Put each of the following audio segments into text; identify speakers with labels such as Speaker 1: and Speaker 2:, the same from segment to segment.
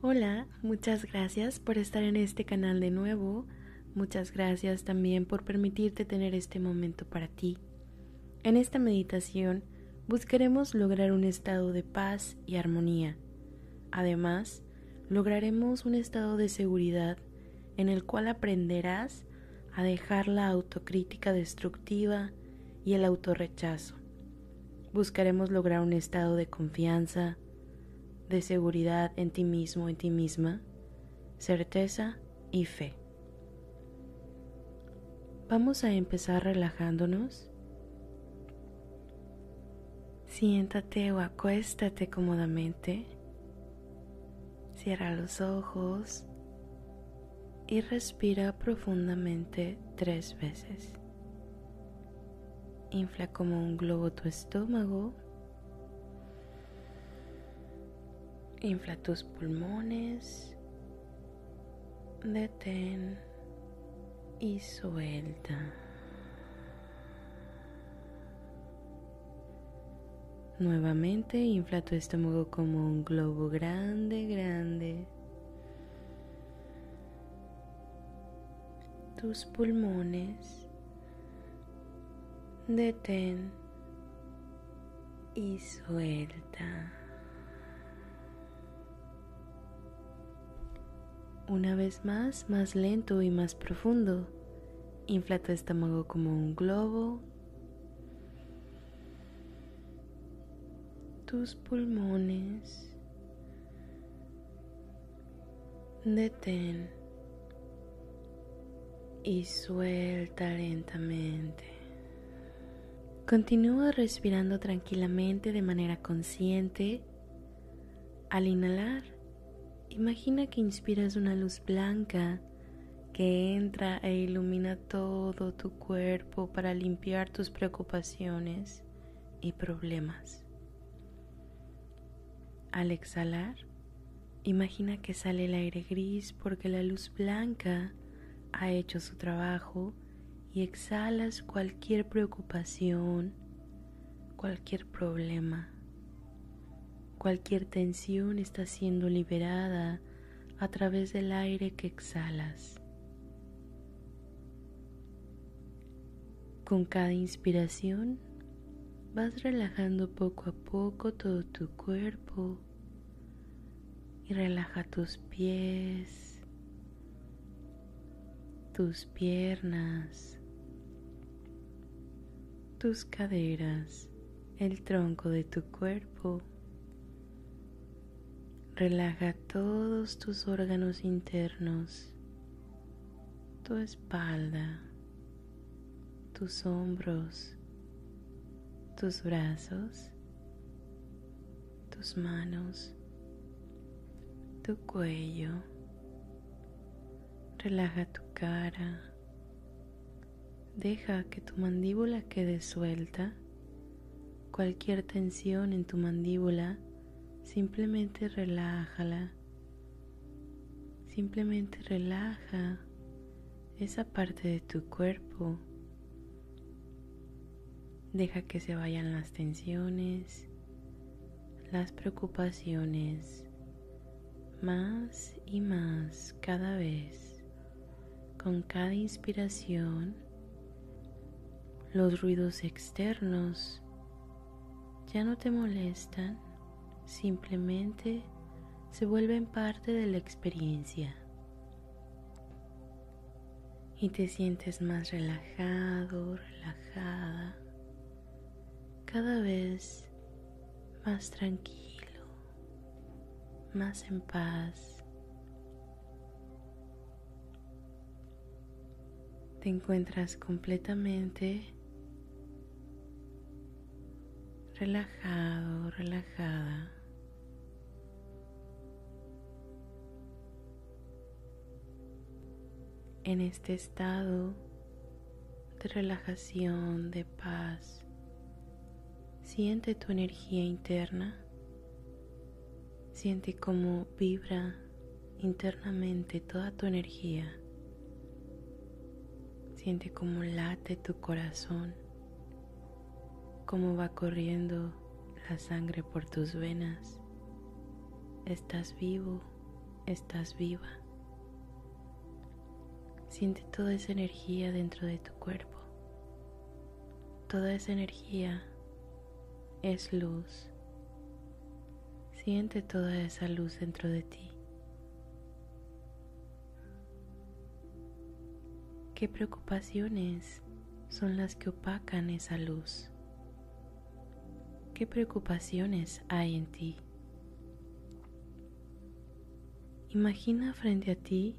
Speaker 1: Hola, muchas gracias por estar en este canal de nuevo. Muchas gracias también por permitirte tener este momento para ti. En esta meditación buscaremos lograr un estado de paz y armonía. Además, lograremos un estado de seguridad en el cual aprenderás a dejar la autocrítica destructiva y el autorrechazo. Buscaremos lograr un estado de confianza, de seguridad en ti mismo, en ti misma, certeza y fe. Vamos a empezar relajándonos. Siéntate o acuéstate cómodamente. Cierra los ojos y respira profundamente tres veces. Infla como un globo tu estómago Infla tus pulmones, detén y suelta. Nuevamente infla tu estómago como un globo grande, grande. Tus pulmones, detén y suelta. Una vez más, más lento y más profundo. Infla tu estómago como un globo. Tus pulmones. Detén. Y suelta lentamente. Continúa respirando tranquilamente de manera consciente. Al inhalar, Imagina que inspiras una luz blanca que entra e ilumina todo tu cuerpo para limpiar tus preocupaciones y problemas. Al exhalar, imagina que sale el aire gris porque la luz blanca ha hecho su trabajo y exhalas cualquier preocupación, cualquier problema. Cualquier tensión está siendo liberada a través del aire que exhalas. Con cada inspiración vas relajando poco a poco todo tu cuerpo y relaja tus pies, tus piernas, tus caderas, el tronco de tu cuerpo. Relaja todos tus órganos internos, tu espalda, tus hombros, tus brazos, tus manos, tu cuello. Relaja tu cara. Deja que tu mandíbula quede suelta. Cualquier tensión en tu mandíbula Simplemente relájala. Simplemente relaja esa parte de tu cuerpo. Deja que se vayan las tensiones, las preocupaciones, más y más cada vez. Con cada inspiración, los ruidos externos ya no te molestan simplemente se vuelven parte de la experiencia y te sientes más relajado, relajada, cada vez más tranquilo, más en paz. Te encuentras completamente relajado, relajada. En este estado de relajación, de paz. Siente tu energía interna. Siente cómo vibra internamente toda tu energía. Siente cómo late tu corazón, cómo va corriendo la sangre por tus venas. Estás vivo, estás viva. Siente toda esa energía dentro de tu cuerpo. Toda esa energía es luz. Siente toda esa luz dentro de ti. ¿Qué preocupaciones son las que opacan esa luz? ¿Qué preocupaciones hay en ti? Imagina frente a ti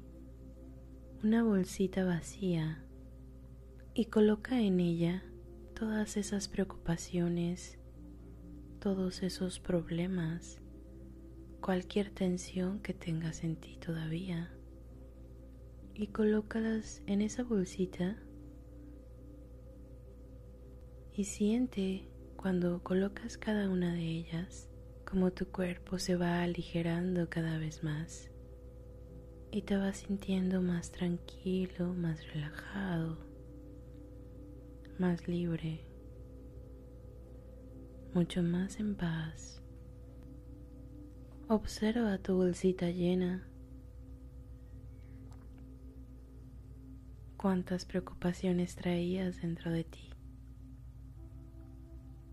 Speaker 1: una bolsita vacía y coloca en ella todas esas preocupaciones, todos esos problemas, cualquier tensión que tengas en ti todavía y colócalas en esa bolsita y siente cuando colocas cada una de ellas, como tu cuerpo se va aligerando cada vez más y te vas sintiendo más tranquilo, más relajado, más libre, mucho más en paz. Observa tu bolsita llena. Cuántas preocupaciones traías dentro de ti.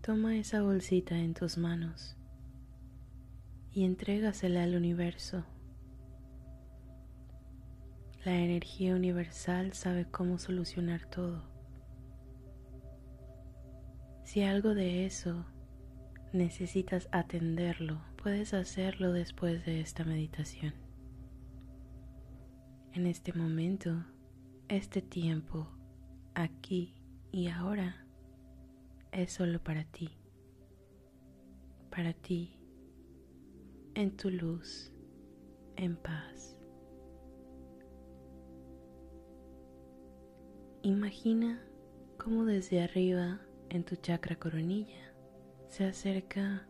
Speaker 1: Toma esa bolsita en tus manos y entrégasela al universo. La energía universal sabe cómo solucionar todo. Si algo de eso necesitas atenderlo, puedes hacerlo después de esta meditación. En este momento, este tiempo, aquí y ahora, es solo para ti, para ti, en tu luz, en paz. Imagina cómo desde arriba en tu chakra coronilla se acerca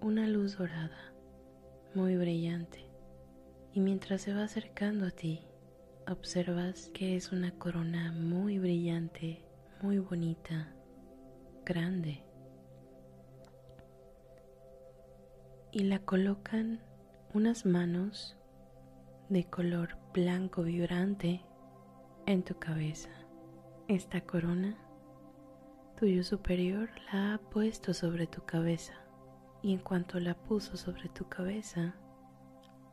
Speaker 1: una luz dorada, muy brillante, y mientras se va acercando a ti, observas que es una corona muy brillante, muy bonita, grande y la colocan unas manos de color blanco vibrante en tu cabeza. Esta corona, tuyo superior la ha puesto sobre tu cabeza y en cuanto la puso sobre tu cabeza,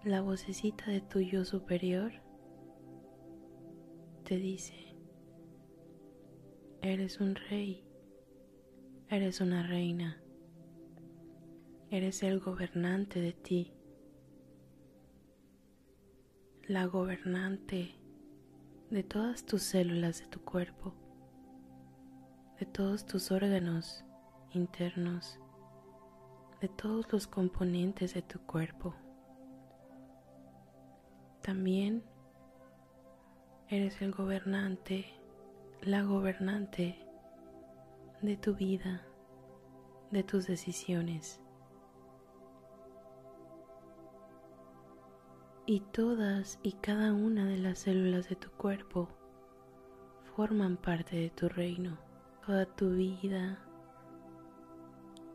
Speaker 1: la vocecita de tu yo superior te dice, eres un rey Eres una reina. Eres el gobernante de ti. La gobernante de todas tus células de tu cuerpo, de todos tus órganos internos, de todos los componentes de tu cuerpo. También eres el gobernante, la gobernante de tu vida, de tus decisiones. Y todas y cada una de las células de tu cuerpo forman parte de tu reino. Toda tu vida,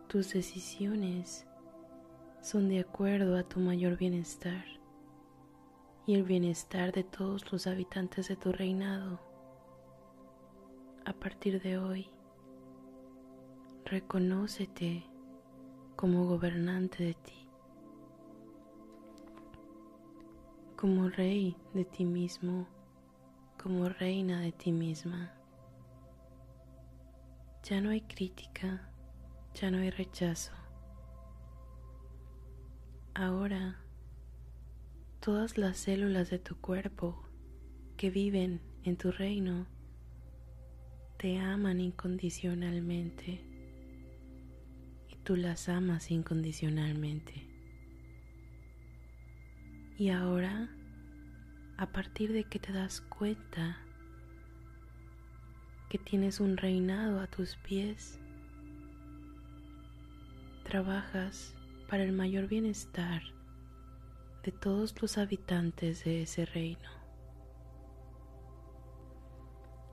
Speaker 1: tus decisiones son de acuerdo a tu mayor bienestar y el bienestar de todos los habitantes de tu reinado. A partir de hoy, Reconócete como gobernante de ti, como rey de ti mismo, como reina de ti misma. Ya no hay crítica, ya no hay rechazo. Ahora, todas las células de tu cuerpo que viven en tu reino te aman incondicionalmente tú las amas incondicionalmente. Y ahora, a partir de que te das cuenta que tienes un reinado a tus pies, trabajas para el mayor bienestar de todos los habitantes de ese reino.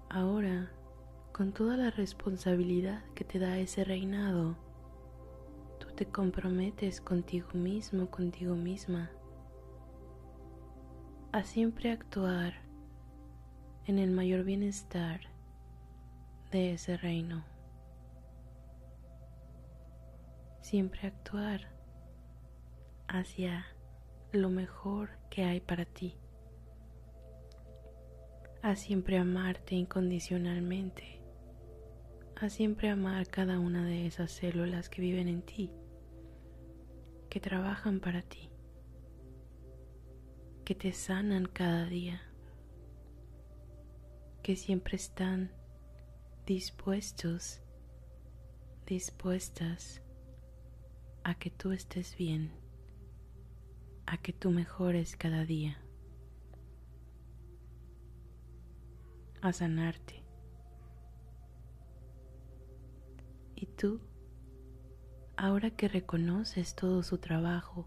Speaker 1: Ahora, con toda la responsabilidad que te da ese reinado, te comprometes contigo mismo, contigo misma, a siempre actuar en el mayor bienestar de ese reino. Siempre actuar hacia lo mejor que hay para ti. A siempre amarte incondicionalmente. A siempre amar cada una de esas células que viven en ti, que trabajan para ti, que te sanan cada día que siempre están dispuestos, dispuestas a que tú estés bien, a que tú mejores cada día, a sanarte. Y tú, ahora que reconoces todo su trabajo,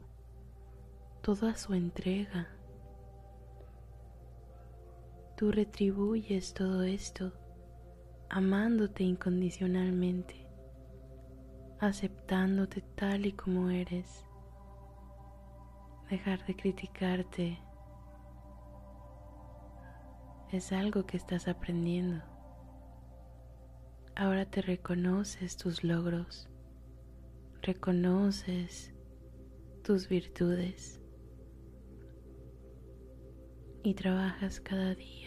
Speaker 1: toda su entrega, tú retribuyes todo esto amándote incondicionalmente, aceptándote tal y como eres, dejar de criticarte es algo que estás aprendiendo. Ahora te reconoces tus logros, reconoces tus virtudes y trabajas cada día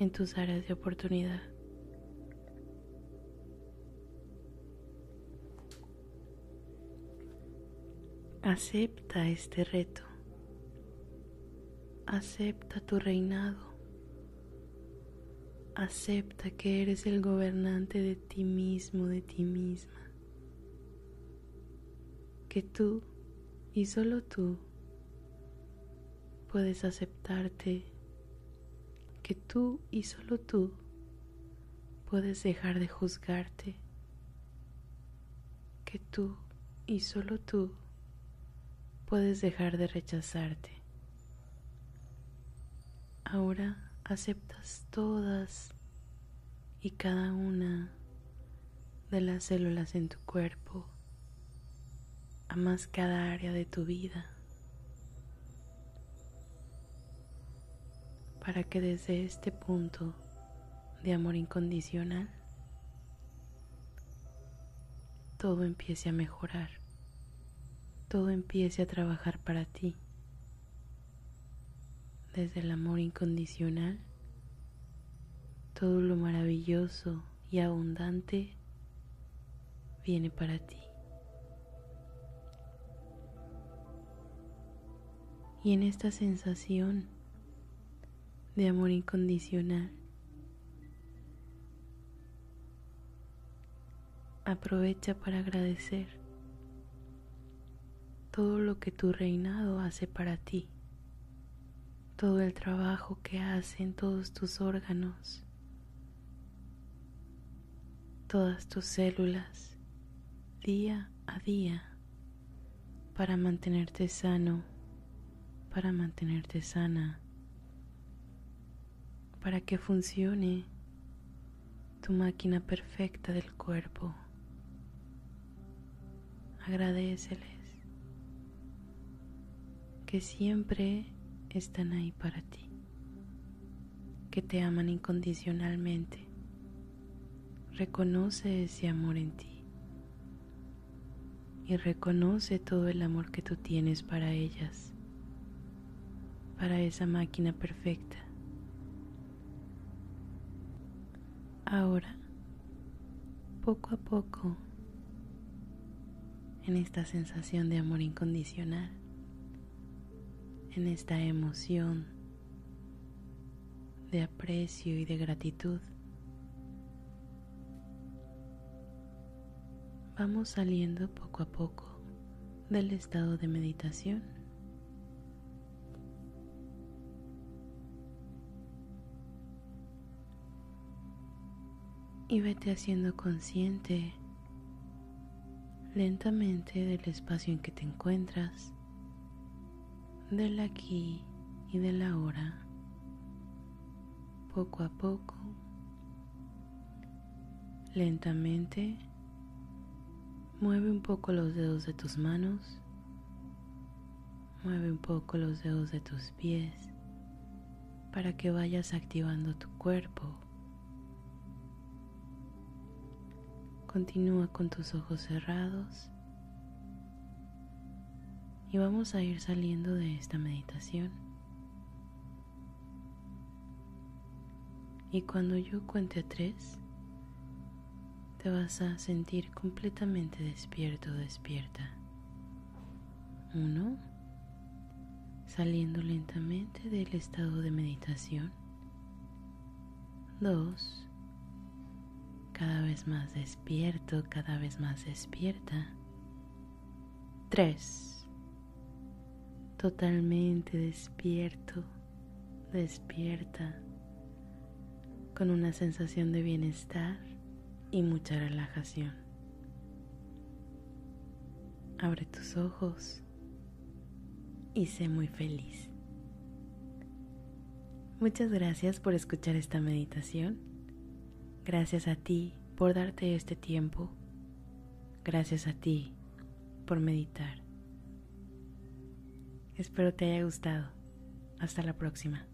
Speaker 1: en tus áreas de oportunidad. Acepta este reto. Acepta tu reinado. Acepta que eres el gobernante de ti mismo, de ti misma. Que tú y solo tú puedes aceptarte que tú y solo tú puedes dejar de juzgarte, que tú y solo tú puedes dejar de rechazarte. Ahora aceptas todas y cada una de las células en tu cuerpo, amas cada área de tu vida. Para que desde este punto de amor incondicional todo empiece a mejorar, todo empiece a trabajar para ti. Desde el amor incondicional, todo lo maravilloso y abundante viene para ti. Y en esta sensación de amor incondicional. Aprovecha para agradecer todo lo que tu reinado hace para ti, todo el trabajo que hacen todos tus órganos, todas tus células, día a día, para mantenerte sano, para mantenerte sana para que funcione tu máquina perfecta del cuerpo. Agradeceles que siempre están ahí para ti, que te aman incondicionalmente. Reconoce ese amor en ti y reconoce todo el amor que tú tienes para ellas, para esa máquina perfecta. Ahora, poco a poco, en esta sensación de amor incondicional, en esta emoción de aprecio y de gratitud, vamos saliendo poco a poco del estado de meditación y vete haciendo consciente lentamente del espacio en que te encuentras, del aquí y del ahora, poco a poco, lentamente, mueve un poco los dedos de tus manos, mueve un poco los dedos de tus pies para que vayas activando tu cuerpo. Continúa con tus ojos cerrados y vamos a ir saliendo de esta meditación. Y cuando yo cuente a tres, te vas a sentir completamente despierto despierta. Uno, saliendo lentamente del estado de meditación. Dos, cada vez más despierto, cada vez más despierta. Tres, totalmente despierto, despierta, con una sensación de bienestar y mucha relajación. Abre tus ojos y sé muy feliz. Muchas gracias por escuchar esta meditación. Gracias a ti por darte este tiempo. Gracias a ti por meditar. Espero te haya gustado. Hasta la próxima.